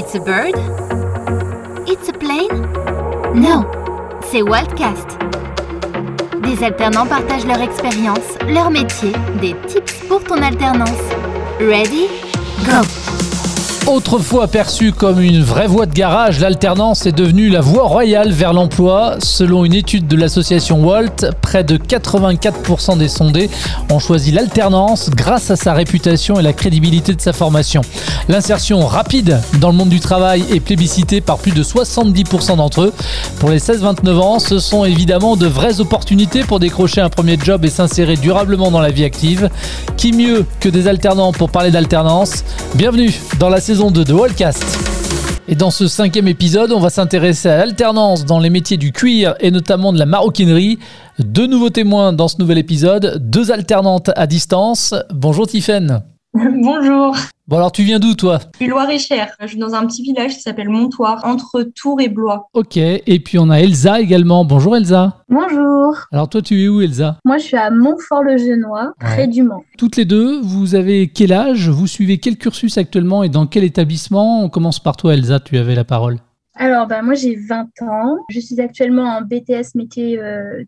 It's a bird? It's a plane? No, c'est Wildcast. Des alternants partagent leur expérience, leur métier, des tips pour ton alternance. Ready? Go! Autrefois perçue comme une vraie voie de garage, l'alternance est devenue la voie royale vers l'emploi. Selon une étude de l'association Walt, près de 84% des sondés ont choisi l'alternance grâce à sa réputation et la crédibilité de sa formation. L'insertion rapide dans le monde du travail est plébiscitée par plus de 70% d'entre eux. Pour les 16-29 ans, ce sont évidemment de vraies opportunités pour décrocher un premier job et s'insérer durablement dans la vie active. Qui mieux que des alternants pour parler d'alternance? Bienvenue dans la saison de The Wallcast. Et dans ce cinquième épisode, on va s'intéresser à l'alternance dans les métiers du cuir et notamment de la maroquinerie. Deux nouveaux témoins dans ce nouvel épisode, deux alternantes à distance. Bonjour Tiffaine. Bonjour. Bon alors tu viens d'où toi? Du Loir-et-Cher. Je suis dans un petit village qui s'appelle Montoire, entre Tours et Blois. Ok, et puis on a Elsa également. Bonjour Elsa. Bonjour. Alors toi tu es où Elsa? Moi je suis à Montfort-le-Genois, près du Mans. Toutes les deux, vous avez quel âge? Vous suivez quel cursus actuellement et dans quel établissement? On commence par toi Elsa, tu avais la parole. Alors bah, moi j'ai 20 ans. Je suis actuellement en BTS métier euh,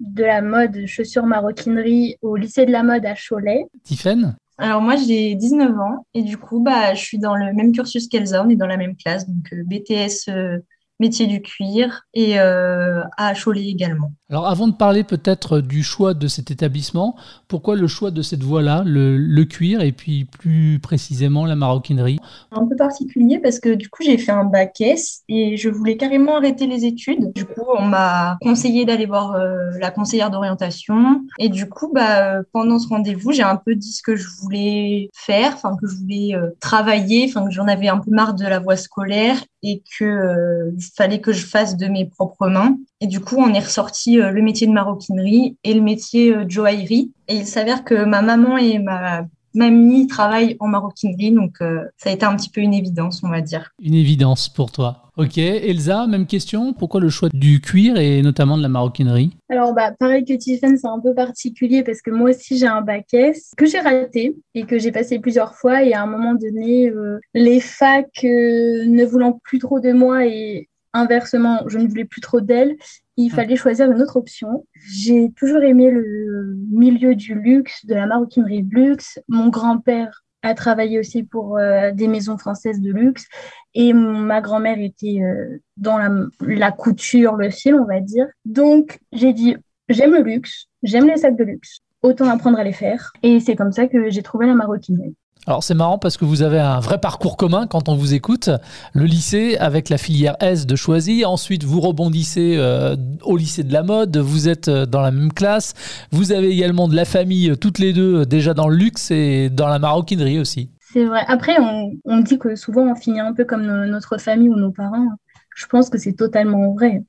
de la mode, chaussures maroquinerie au lycée de la mode à Cholet. Tiffaine alors moi j'ai 19 ans et du coup bah je suis dans le même cursus qu'Elsa, on est dans la même classe donc euh, BTS euh, métier du cuir et euh, à Cholet également. Alors avant de parler peut-être du choix de cet établissement, pourquoi le choix de cette voie-là, le, cuir et puis plus précisément la maroquinerie? Un peu particulier parce que du coup j'ai fait un bac S et je voulais carrément arrêter les études. Du coup on m'a conseillé d'aller voir euh, la conseillère d'orientation et du coup bah, pendant ce rendez-vous j'ai un peu dit ce que je voulais faire, enfin que je voulais euh, travailler, enfin que j'en avais un peu marre de la voie scolaire et que euh, fallait que je fasse de mes propres mains. Et du coup, on est ressorti euh, le métier de maroquinerie et le métier de euh, joaillerie. Et il s'avère que ma maman et ma mamie travaillent en maroquinerie, donc ça a été un petit peu une évidence, on va dire. Une évidence pour toi. Ok, Elsa, même question. Pourquoi le choix du cuir et notamment de la maroquinerie? Alors, bah, pareil que Tiffany, c'est un peu particulier parce que moi aussi j'ai un bac S que j'ai raté et que j'ai passé plusieurs fois. Et à un moment donné, euh, les facs euh, ne voulant plus trop de moi et inversement, je ne voulais plus trop d'elles, il ah. fallait choisir une autre option. J'ai toujours aimé le milieu du luxe, de la maroquinerie de luxe. Mon grand-père a travaillé aussi pour euh, des maisons françaises de luxe. Et ma grand-mère était euh, dans la, couture, le fil, on va dire. Donc, j'ai dit, j'aime le luxe, j'aime les sacs de luxe, autant apprendre à les faire. Et c'est comme ça que j'ai trouvé la maroquinerie. Alors c'est marrant parce que vous avez un vrai parcours commun quand on vous écoute. Le lycée avec la filière S de Choisy, ensuite vous rebondissez euh, au lycée de la mode, vous êtes euh, dans la même classe, vous avez également de la famille euh, toutes les deux déjà dans le luxe et dans la maroquinerie aussi. C'est vrai. Après on, on, dit que souvent on finit un peu comme notre famille ou nos parents. Je pense que c'est totalement vrai.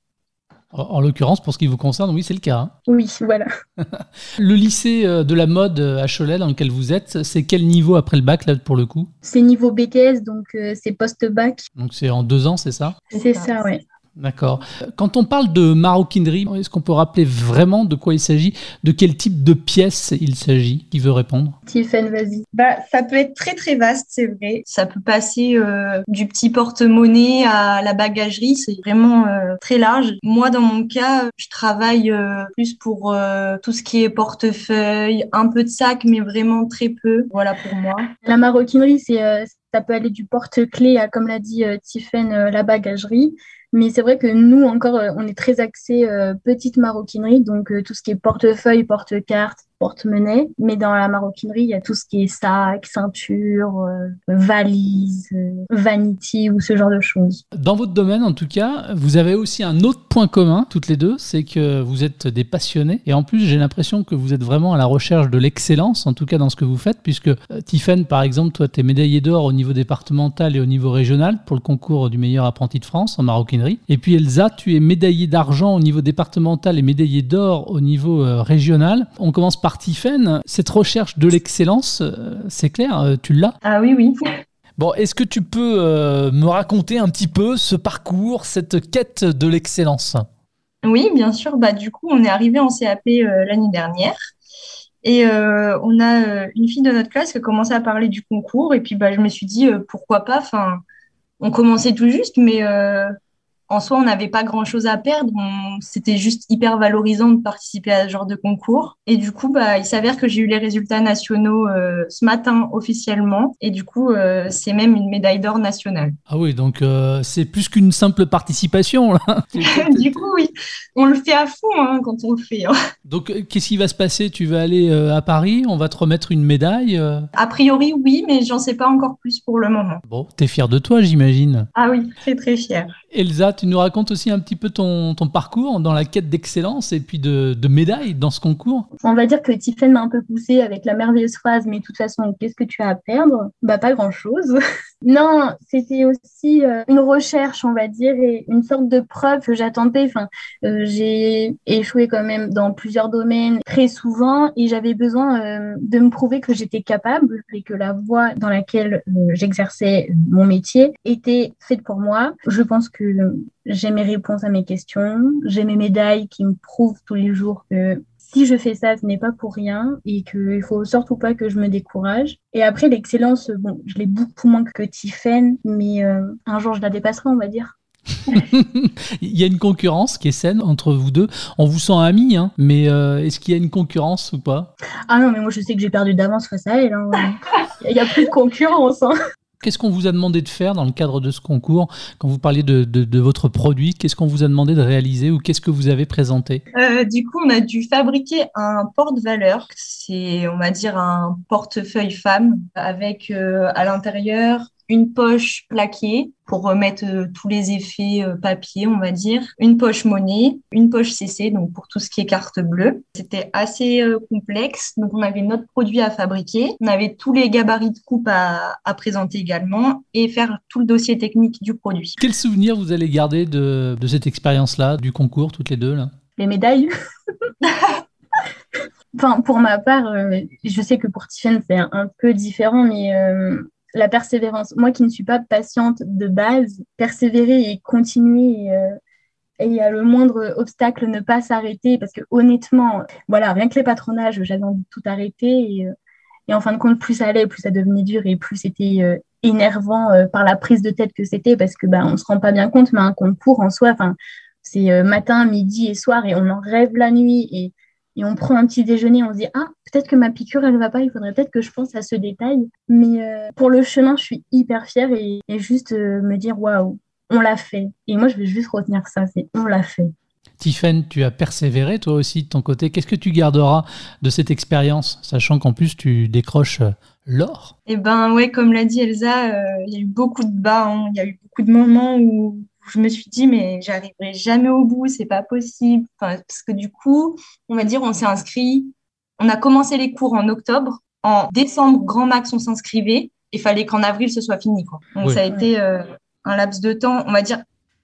En l'occurrence, pour ce qui vous concerne, oui, c'est le cas. Hein. Oui, voilà. le lycée euh, de la mode euh, à Cholet, dans lequel vous êtes, c'est quel niveau après le bac, là, pour le coup? C'est niveau BTS, donc euh, c'est post-bac. Donc c'est en deux ans, c'est ça? C'est ça, oui. D'accord. Quand on parle de maroquinerie, est-ce qu'on peut rappeler vraiment de quoi il s'agit? De quel type de pièce il s'agit? Qui veut répondre? Tiffen, vas-y. Bah, ça peut être très très vaste, c'est vrai. Ça peut passer euh, du petit porte-monnaie à la bagagerie, c'est vraiment euh, très large. Moi, dans mon cas, je travaille euh, plus pour tout ce qui est portefeuille, un peu de sac, mais vraiment très peu. Voilà pour moi. La maroquinerie, c'est ça peut aller du porte-clés à, comme l'a dit Tiffen, la bagagerie. Mais c'est vrai que nous, encore, euh, on est très axé euh, petite maroquinerie, donc euh, tout ce qui est portefeuille, porte-carte, porte-monnaie. Mais dans la maroquinerie, il y a tout ce qui est sac, ceinture, euh, valise, euh, vanity ou ce genre de choses. Dans votre domaine, en tout cas, vous avez aussi un autre point commun, toutes les deux, c'est que vous êtes des passionnés. Et en plus, j'ai l'impression que vous êtes vraiment à la recherche de l'excellence, en tout cas dans ce que vous faites, puisque euh, Tiffen, par exemple, toi, tu es médaillé d'or au niveau départemental et au niveau régional pour le concours du meilleur apprenti de France en maroquinerie. Et puis Elsa, tu es médaillé d'argent au niveau départemental et médaillé d'or au niveau régional. On commence par cette recherche de l'excellence, euh, c'est clair, euh, tu l'as Ah oui, oui. Bon, est-ce que tu peux euh, me raconter un petit peu ce parcours, cette quête de l'excellence? Oui, bien sûr. Bah, du coup, on est arrivé en CAP l'année dernière. Et on a une fille de notre classe qui a commencé à parler du concours. Et puis, bah, je me suis dit, pourquoi pas? Enfin, on commençait tout juste, mais en soi, on n'avait pas grand-chose à perdre. C'était juste hyper valorisant de participer à ce genre de concours. Et du coup, bah, il s'avère que j'ai eu les résultats nationaux euh, ce matin officiellement. Et du coup, euh, c'est même une médaille d'or nationale. Ah oui, donc euh, c'est plus qu'une simple participation. Là. du coup, oui, on le fait à fond hein, quand on le fait. Hein. Donc, qu'est-ce qui va se passer? Tu vas aller à Paris? On va te remettre une médaille A priori, oui, mais j'en sais pas encore plus pour le moment. Bon, t'es fier de toi, j'imagine. Ah oui, très très fier. Elsa, tu nous racontes aussi un petit peu ton, parcours dans la quête d'excellence et puis de, médailles dans ce concours On va dire que Tiffen m'a un peu poussé avec la merveilleuse phrase Mais de toute façon, qu'est-ce que tu as à perdre? Bah, pas grand-chose. Non, c'était aussi euh, une recherche, on va dire, et une sorte de preuve que j'attendais. Enfin, euh, j'ai échoué quand même dans plusieurs domaines très souvent et j'avais besoin euh, de me prouver que j'étais capable et que la voie dans laquelle j'exerçais mon métier était faite pour moi. Je pense que j'ai mes réponses à mes questions, j'ai mes médailles qui me prouvent tous les jours que si je fais ça, ce n'est pas pour rien et qu'il faut surtout pas que je me décourage. Et après, l'excellence, bon, je l'ai beaucoup moins que Tiffen, mais euh, un jour, je la dépasserai, on va dire. il y a une concurrence qui est saine entre vous deux. On vous sent amis, hein, mais euh, est-ce qu'il y a une concurrence ou pas? Ah non, mais moi je sais que j'ai perdu d'avance face à elle. Hein. Il n'y a plus de concurrence. Hein. Qu'est-ce qu'on vous a demandé de faire dans le cadre de ce concours Quand vous parliez de, votre produit, qu'est-ce qu'on vous a demandé de réaliser ou qu'est-ce que vous avez présenté? Euh, Du coup, on a dû fabriquer un porte-valeur. C'est, on va dire, un portefeuille femme avec euh, à l'intérieur une poche plaquée pour remettre euh, tous les effets euh, papier, on va dire, une poche monnaie, une poche CC, donc pour tout ce qui est carte bleue. C'était assez euh, complexe, donc on avait notre produit à fabriquer, on avait tous les gabarits de coupe à, présenter également et faire tout le dossier technique du produit. Quel souvenir vous allez garder de, cette expérience-là, du concours, toutes les deux là? Les médailles. Enfin, pour ma part, je sais que pour Tiffen, c'est un, peu différent, mais la persévérance. Moi qui ne suis pas patiente de base, persévérer et continuer euh, et, à le moindre obstacle ne pas s'arrêter parce que honnêtement, voilà, rien que les patronages, j'avais envie de tout arrêter et, euh, en fin de compte, plus ça allait, plus ça devenait dur et plus c'était euh, énervant par la prise de tête que c'était parce que ben on se rend pas bien compte, mais un concours en soi, c'est matin, midi et soir et on en rêve la nuit et et on prend un petit déjeuner, on se dit ah peut-être que ma piqûre elle va pas, il faudrait peut-être que je pense à ce détail. Mais euh, pour le chemin, je suis hyper fière et, juste euh, me dire waouh, on l'a fait. Et moi je vais juste retenir ça, c'est on l'a fait. Tiffen, tu as persévéré toi aussi de ton côté. Qu'est-ce que tu garderas de cette expérience, sachant qu'en plus tu décroches euh, l'or? Eh ben ouais, comme l'a dit Elsa, il y a eu beaucoup de bas, hein. il y a eu beaucoup de moments où je me suis dit, mais j'arriverai jamais au bout, c'est pas possible. parce que du coup, on va dire, on s'est inscrit, on a commencé les cours en octobre. En décembre, grand max, on s'inscrivait. Il fallait qu'en avril, ce soit fini. Quoi. Donc, ça a été euh, un laps de temps, on va dire,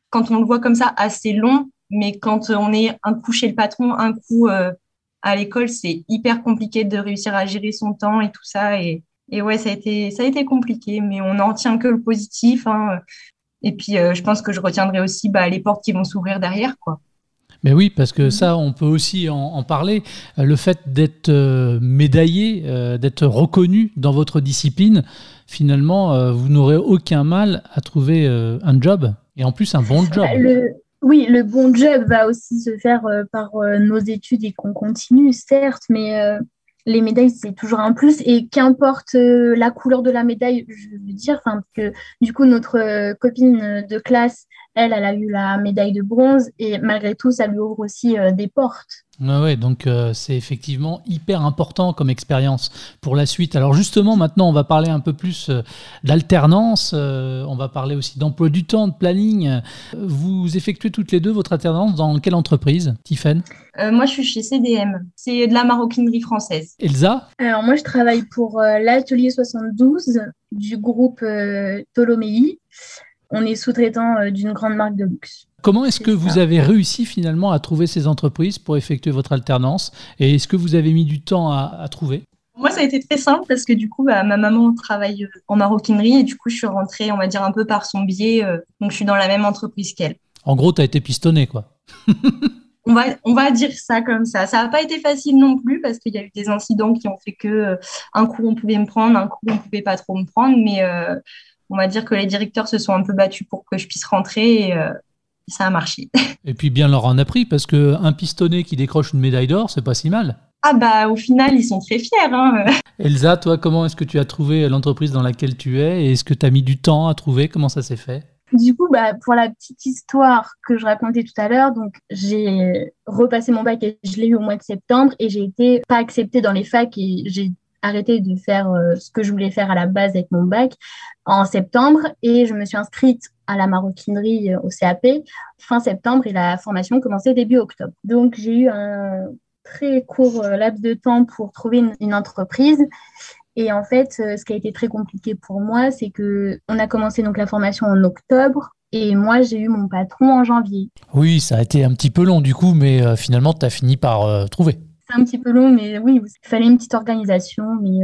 quand on le voit comme ça, assez long. Mais quand on est un coup chez le patron, un coup euh, à l'école, c'est hyper compliqué de réussir à gérer son temps et tout ça. Et, et ouais, ça a, été, ça a été compliqué, mais on n'en tient que le positif. Hein. Et puis, euh, je pense que je retiendrai aussi bah, les portes qui vont s'ouvrir derrière, quoi. Mais oui, parce que ça, on peut aussi en, parler. Euh, le fait d'être euh, médaillé, d'être reconnu dans votre discipline, finalement, vous n'aurez aucun mal à trouver un job, et en plus un bon job. oui, le bon job va aussi se faire par nos études et qu'on continue, certes, mais les médailles, c'est toujours un plus. Et qu'importe euh, la couleur de la médaille, je veux dire, que du coup, notre euh, copine de classe, elle, elle a eu la médaille de bronze et malgré tout, ça lui ouvre aussi euh, des portes. Ouais, donc euh, c'est effectivement hyper important comme expérience pour la suite. Alors justement, maintenant, on va parler un peu plus euh, d'alternance, on va parler aussi d'emploi du temps, de planning. Vous effectuez toutes les deux votre alternance dans quelle entreprise, Tiffen? Moi, je suis chez CDM, c'est de la maroquinerie française. Elsa? Alors moi, je travaille pour l'atelier 72 du groupe Ptolémée on est sous-traitant euh, d'une grande marque de luxe. Comment est-ce que vous avez réussi finalement à trouver ces entreprises pour effectuer votre alternance Et est-ce que vous avez mis du temps à, trouver? Moi, ça a été très simple parce que du coup, bah, ma maman travaille euh, en maroquinerie et du coup, je suis rentrée, on va dire, un peu par son biais. Euh, donc, je suis dans la même entreprise qu'elle. En gros, tu as été pistonné, quoi. on, va, on va dire ça comme ça. Ça n'a pas été facile non plus parce qu'il y a eu des incidents qui ont fait que un coup, on pouvait me prendre, un coup, on ne pouvait pas trop me prendre. Mais on va dire que les directeurs se sont un peu battus pour que je puisse rentrer et ça a marché. Et puis bien leur en a pris parce qu'un pistonné qui décroche une médaille d'or, c'est pas si mal. Ah bah au final, ils sont très fiers. Hein. Elsa, toi, comment est-ce que tu as trouvé l'entreprise dans laquelle tu es et est-ce que tu as mis du temps à trouver? Comment ça s'est fait? Du coup, bah, pour la petite histoire que je racontais tout à l'heure, donc j'ai repassé mon bac et je l'ai eu au mois de septembre et j'ai été pas acceptée dans les facs et j'ai arrêté de faire euh, ce que je voulais faire à la base avec mon bac en septembre et je me suis inscrite à la maroquinerie euh, au CAP fin septembre et la formation commençait début octobre. Donc j'ai eu un très court euh, laps de temps pour trouver une, entreprise. Et en fait, euh, ce qui a été très compliqué pour moi, c'est que on a commencé donc la formation en octobre et moi j'ai eu mon patron en janvier. Oui, ça a été un petit peu long du coup, mais euh, finalement tu as fini par trouver. C'est un petit peu long, mais oui, il fallait une petite organisation, mais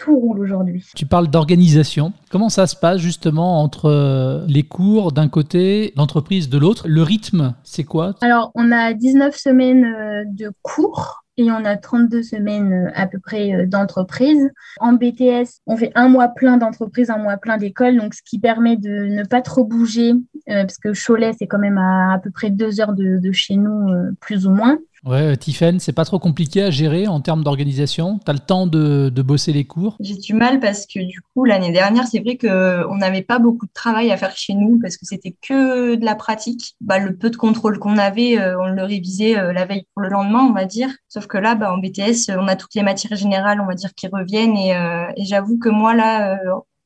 tout roule aujourd'hui. Tu parles d'organisation. Comment ça se passe justement entre euh, les cours d'un côté, l'entreprise de l'autre? Le rythme, c'est quoi? Alors, on a 19 semaines euh, de cours et on a 32 semaines euh, à peu près d'entreprise. En BTS, on fait un mois plein d'entreprise, un mois plein d'école, donc ce qui permet de ne pas trop bouger, parce que Cholet, c'est quand même à à peu près deux heures de, de chez nous, plus ou moins. Ouais, Tiffen, c'est pas trop compliqué à gérer en termes d'organisation Tu as le temps de, bosser les cours J'ai du mal parce que du coup, l'année dernière, c'est vrai qu'on n'avait pas beaucoup de travail à faire chez nous parce que c'était que de la pratique. Bah, le peu de contrôle qu'on avait, euh, on le révisait euh, la veille pour le lendemain, on va dire. Sauf que là, bah, en BTS, on a toutes les matières générales, on va dire, qui reviennent. Euh, et j'avoue que moi, là,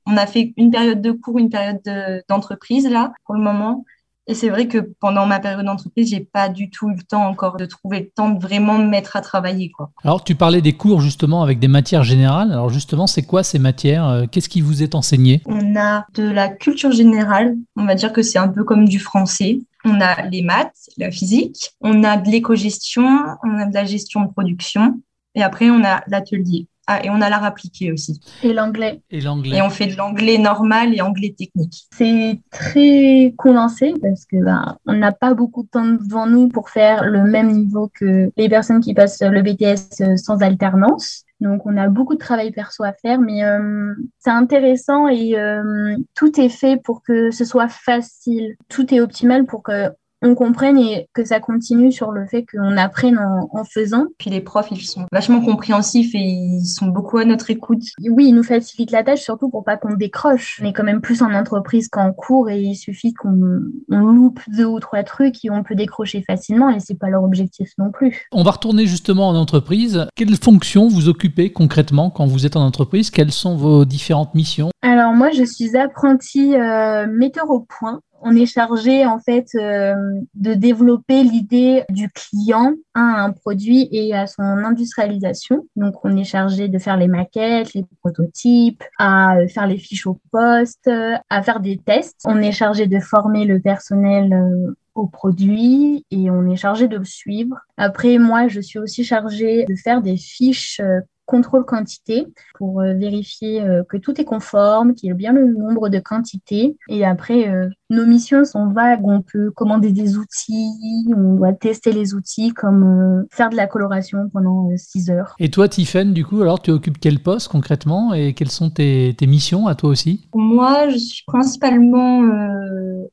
on a fait une période de cours, une période d'entreprise, là, pour le moment. Et c'est vrai que pendant ma période d'entreprise, j'ai pas du tout eu le temps encore de trouver le temps de vraiment me mettre à travailler. Quoi. Alors, tu parlais des cours justement avec des matières générales. Alors, justement, c'est quoi ces matières? Euh, Qu'est-ce qui vous est enseigné? On a de la culture générale. On va dire que c'est un peu comme du français. On a les maths, la physique. On a de l'éco-gestion. On a de la gestion de production. Et après, on a l'atelier. Ah, et on a l'art appliqué aussi. Et l'anglais. Et l'anglais. Et on fait de l'anglais normal et anglais technique. C'est très condensé parce que ben, on n'a pas beaucoup de temps devant nous pour faire le même niveau que les personnes qui passent le BTS sans alternance. Donc on a beaucoup de travail perso à faire, mais euh, c'est intéressant et euh, tout est fait pour que ce soit facile. Tout est optimal pour que on comprenne et que ça continue sur le fait qu'on apprenne en, faisant. Puis les profs, ils sont vachement compréhensifs et ils sont beaucoup à notre écoute. Oui, ils nous facilitent la tâche, surtout pour pas qu'on décroche. On est quand même plus en entreprise qu'en cours et il suffit qu'on loupe deux ou trois trucs et on peut décrocher facilement et c'est pas leur objectif non plus. On va retourner justement en entreprise. Quelles fonctions vous occupez concrètement quand vous êtes en entreprise? Quelles sont vos différentes missions? Alors moi, je suis apprentie euh, metteur au point on est chargé en fait euh, de développer l'idée du client à un produit et à son industrialisation. Donc on est chargé de faire les maquettes, les prototypes, à faire les fiches au poste, à faire des tests. On est chargé de former le personnel euh, au produit et on est chargé de le suivre. Après, moi, je suis aussi chargée de faire des fiches euh, contrôle quantité pour euh, vérifier euh, que tout est conforme, qu'il y ait bien le nombre de quantités. Et après, euh, nos missions sont vagues. On peut commander des outils, on doit tester les outils comme faire de la coloration pendant 6 heures. Et toi, Tiffen, du coup, alors tu occupes quel poste concrètement? Et quelles sont tes, tes missions à toi aussi? Moi, je suis principalement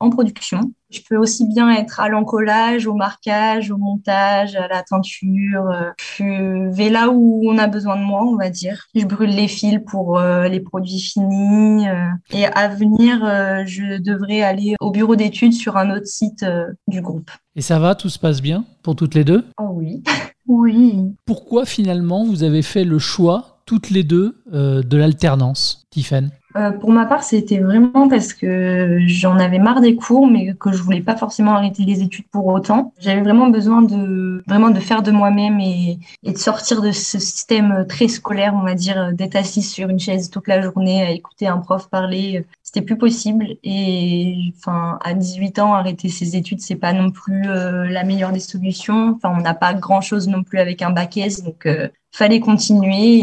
en production. Je peux aussi bien être à l'encollage, au marquage, au montage, à la teinture. Je vais là où on a besoin de moi, on va dire. Je brûle les fils pour euh, les produits finis. Euh. et à venir, euh, je devrais aller au bureau d'études sur un autre site du groupe. Et ça va, tout se passe bien pour toutes les deux? Oh oui. oui. Pourquoi finalement vous avez fait le choix, toutes les deux, de l'alternance, Tiffen euh, pour ma part, c'était vraiment parce que j'en avais marre des cours, mais que je voulais pas forcément arrêter les études pour autant. J'avais vraiment besoin de vraiment de faire de moi-même et, et, de sortir de ce système très scolaire, on va dire, d'être assise sur une chaise toute la journée à écouter un prof parler. C'était plus possible. Et enfin, à 18 ans, arrêter ses études, c'est pas non plus euh, la meilleure des solutions. Enfin, on n'a pas grand-chose non plus avec un bac S, donc euh, fallait continuer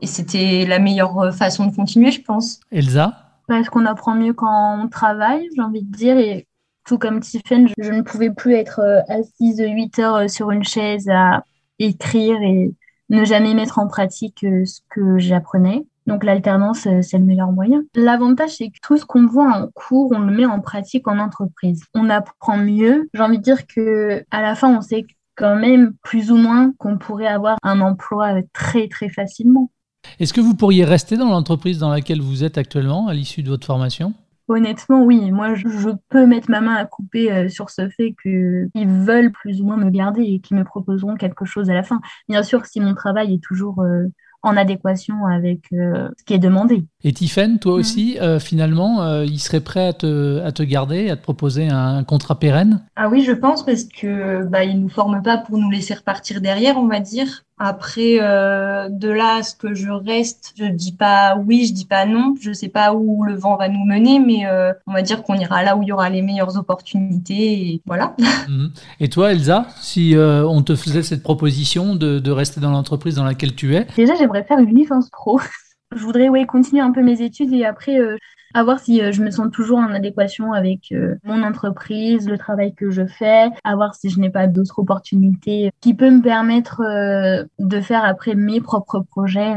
et, c'était la meilleure façon de continuer, je pense. Elsa? Parce qu'on apprend mieux quand on travaille, j'ai envie de dire. Et tout comme Tiffen, je, ne pouvais plus être euh, assise 8 heures euh, sur une chaise à écrire et ne jamais mettre en pratique euh, ce que j'apprenais. Donc l'alternance, euh, c'est le meilleur moyen. L'avantage, c'est que tout ce qu'on voit en cours, on le met en pratique en entreprise. On apprend mieux. J'ai envie de dire que à la fin, on sait quand même plus ou moins qu'on pourrait avoir un emploi très très facilement. Est-ce que vous pourriez rester dans l'entreprise dans laquelle vous êtes actuellement à l'issue de votre formation? Honnêtement, oui. Moi, je, peux mettre ma main à couper euh, sur ce fait qu'ils veulent plus ou moins me garder et qu'ils me proposeront quelque chose à la fin. Bien sûr, si mon travail est toujours euh, en adéquation avec euh, ce qui est demandé. Et Tiffen, toi mm. aussi, euh, finalement, euh, il serait prêt à te, à te garder, à te proposer un, contrat pérenne? Ah oui, je pense, parce que bah, il nous forme pas pour nous laisser repartir derrière, on va dire. Après, de là à ce que je reste, je dis pas oui, je dis pas non. Je sais pas où le vent va nous mener, mais on va dire qu'on ira là où il y aura les meilleures opportunités. Et voilà. Mm. Et toi, Elsa, si on te faisait cette proposition de, de rester dans l'entreprise dans laquelle tu es? Déjà, j'aimerais faire une licence pro. je voudrais ouais, continuer un peu mes études et après euh, à voir si euh, je me sens toujours en adéquation avec euh, mon entreprise, le travail que je fais, à voir si je n'ai pas d'autres opportunités qui peuvent me permettre de faire après mes propres projets.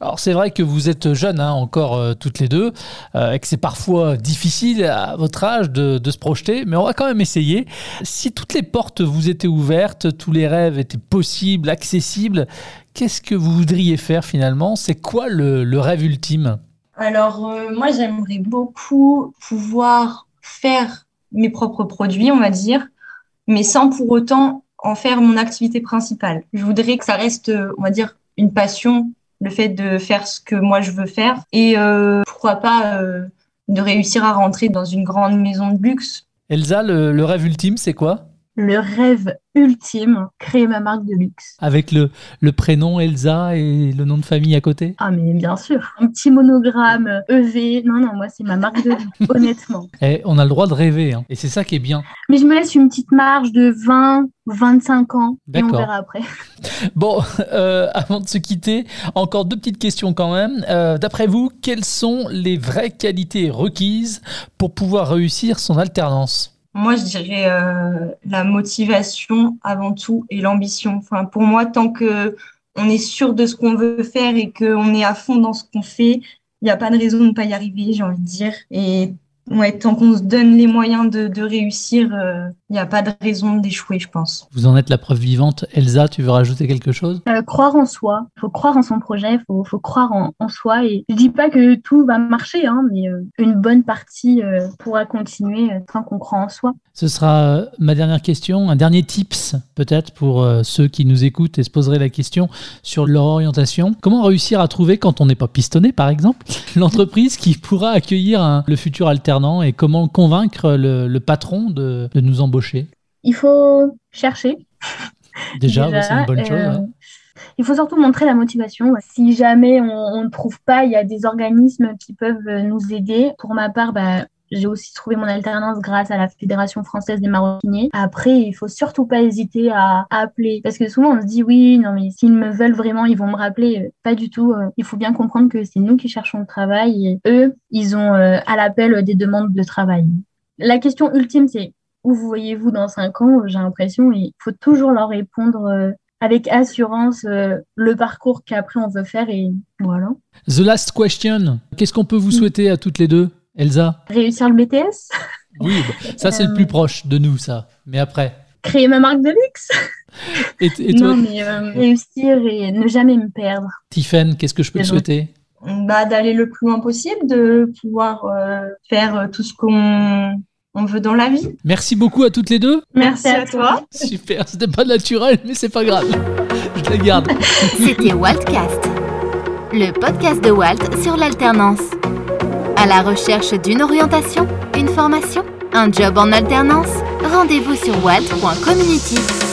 Alors c'est vrai que vous êtes jeunes hein, encore euh, toutes les deux, euh, et que c'est parfois difficile à votre âge de, se projeter, mais on va quand même essayer. Si toutes les portes vous étaient ouvertes, tous les rêves étaient possibles, accessibles, qu'est-ce que vous voudriez faire finalement? C'est quoi le, rêve ultime? Alors euh, moi j'aimerais beaucoup pouvoir faire mes propres produits, on va dire, mais sans pour autant en faire mon activité principale. Je voudrais que ça reste, on va dire, une passion le fait de faire ce que moi je veux faire et euh, pourquoi pas euh, de réussir à rentrer dans une grande maison de luxe. Elsa, le rêve ultime, c'est quoi? Le rêve ultime, créer ma marque de luxe. Avec le, le prénom Elsa et le nom de famille à côté? Ah mais bien sûr, un petit monogramme EV. Non, non, moi c'est ma marque de luxe, honnêtement. Et eh, on a le droit de rêver, hein. et c'est ça qui est bien. Mais je me laisse une petite marge de 20, 25 ans, et on verra après. Bon, euh, avant de se quitter, encore deux petites questions quand même. Euh, d'après vous, quelles sont les vraies qualités requises pour pouvoir réussir son alternance? Moi, je dirais euh, la motivation avant tout et l'ambition. Enfin, pour moi, tant que on est sûr de ce qu'on veut faire et qu'on est à fond dans ce qu'on fait, il n'y a pas de raison de ne pas y arriver, j'ai envie de dire. Et Ouais, tant qu'on se donne les moyens de, de réussir, il euh, n'y a pas de raison d'échouer, je pense. Vous en êtes la preuve vivante. Elsa, tu veux rajouter quelque chose? Euh, Croire en soi. Il faut croire en son projet, il faut, faut, croire en, en, soi. Et je dis pas que tout va marcher, hein, mais euh, une bonne partie pourra continuer tant qu'on croit en soi. Ce sera ma dernière question, un dernier tips peut-être pour ceux qui nous écoutent et se poseraient la question sur leur orientation. Comment réussir à trouver, quand on n'est pas pistonné par exemple, l'entreprise qui pourra accueillir le futur alternant et comment convaincre le, patron de, nous embaucher? Il faut chercher. Déjà, c'est une bonne chose. Euh, il faut surtout montrer la motivation. Si jamais on ne trouve pas, il y a des organismes qui peuvent nous aider. Pour ma part, bah, j'ai aussi trouvé mon alternance grâce à la Fédération française des maroquiniers. Après, il faut surtout pas hésiter à, appeler parce que souvent on se dit oui, non mais s'ils me veulent vraiment, ils vont me rappeler. Euh, pas du tout. Euh, il faut bien comprendre que c'est nous qui cherchons le travail et eux, ils ont euh, à l'appel des demandes de travail. La question ultime, c'est où vous voyez-vous dans cinq ans J'ai l'impression il faut toujours leur répondre avec assurance le parcours qu'après on veut faire et voilà. The last question. Qu'est-ce qu'on peut vous souhaiter à toutes les deux Elsa? Réussir le BTS Oui, bah, ça c'est le plus proche de nous, ça. Mais après. Créer ma marque de luxe? Et, toi? Non, mais euh, réussir et ne jamais me perdre. Tiffen, qu'est-ce que je peux te souhaiter? Bah, D'aller le plus loin possible, de pouvoir euh, faire euh, tout ce qu'on on veut dans la vie. Merci beaucoup à toutes les deux. Merci, à toi. Super, c'était pas naturel, mais c'est pas grave. Je la garde. C'était Waltcast, le podcast de Walt sur l'alternance. À la recherche d'une orientation, une formation, un job en alternance Rendez-vous sur walt.community.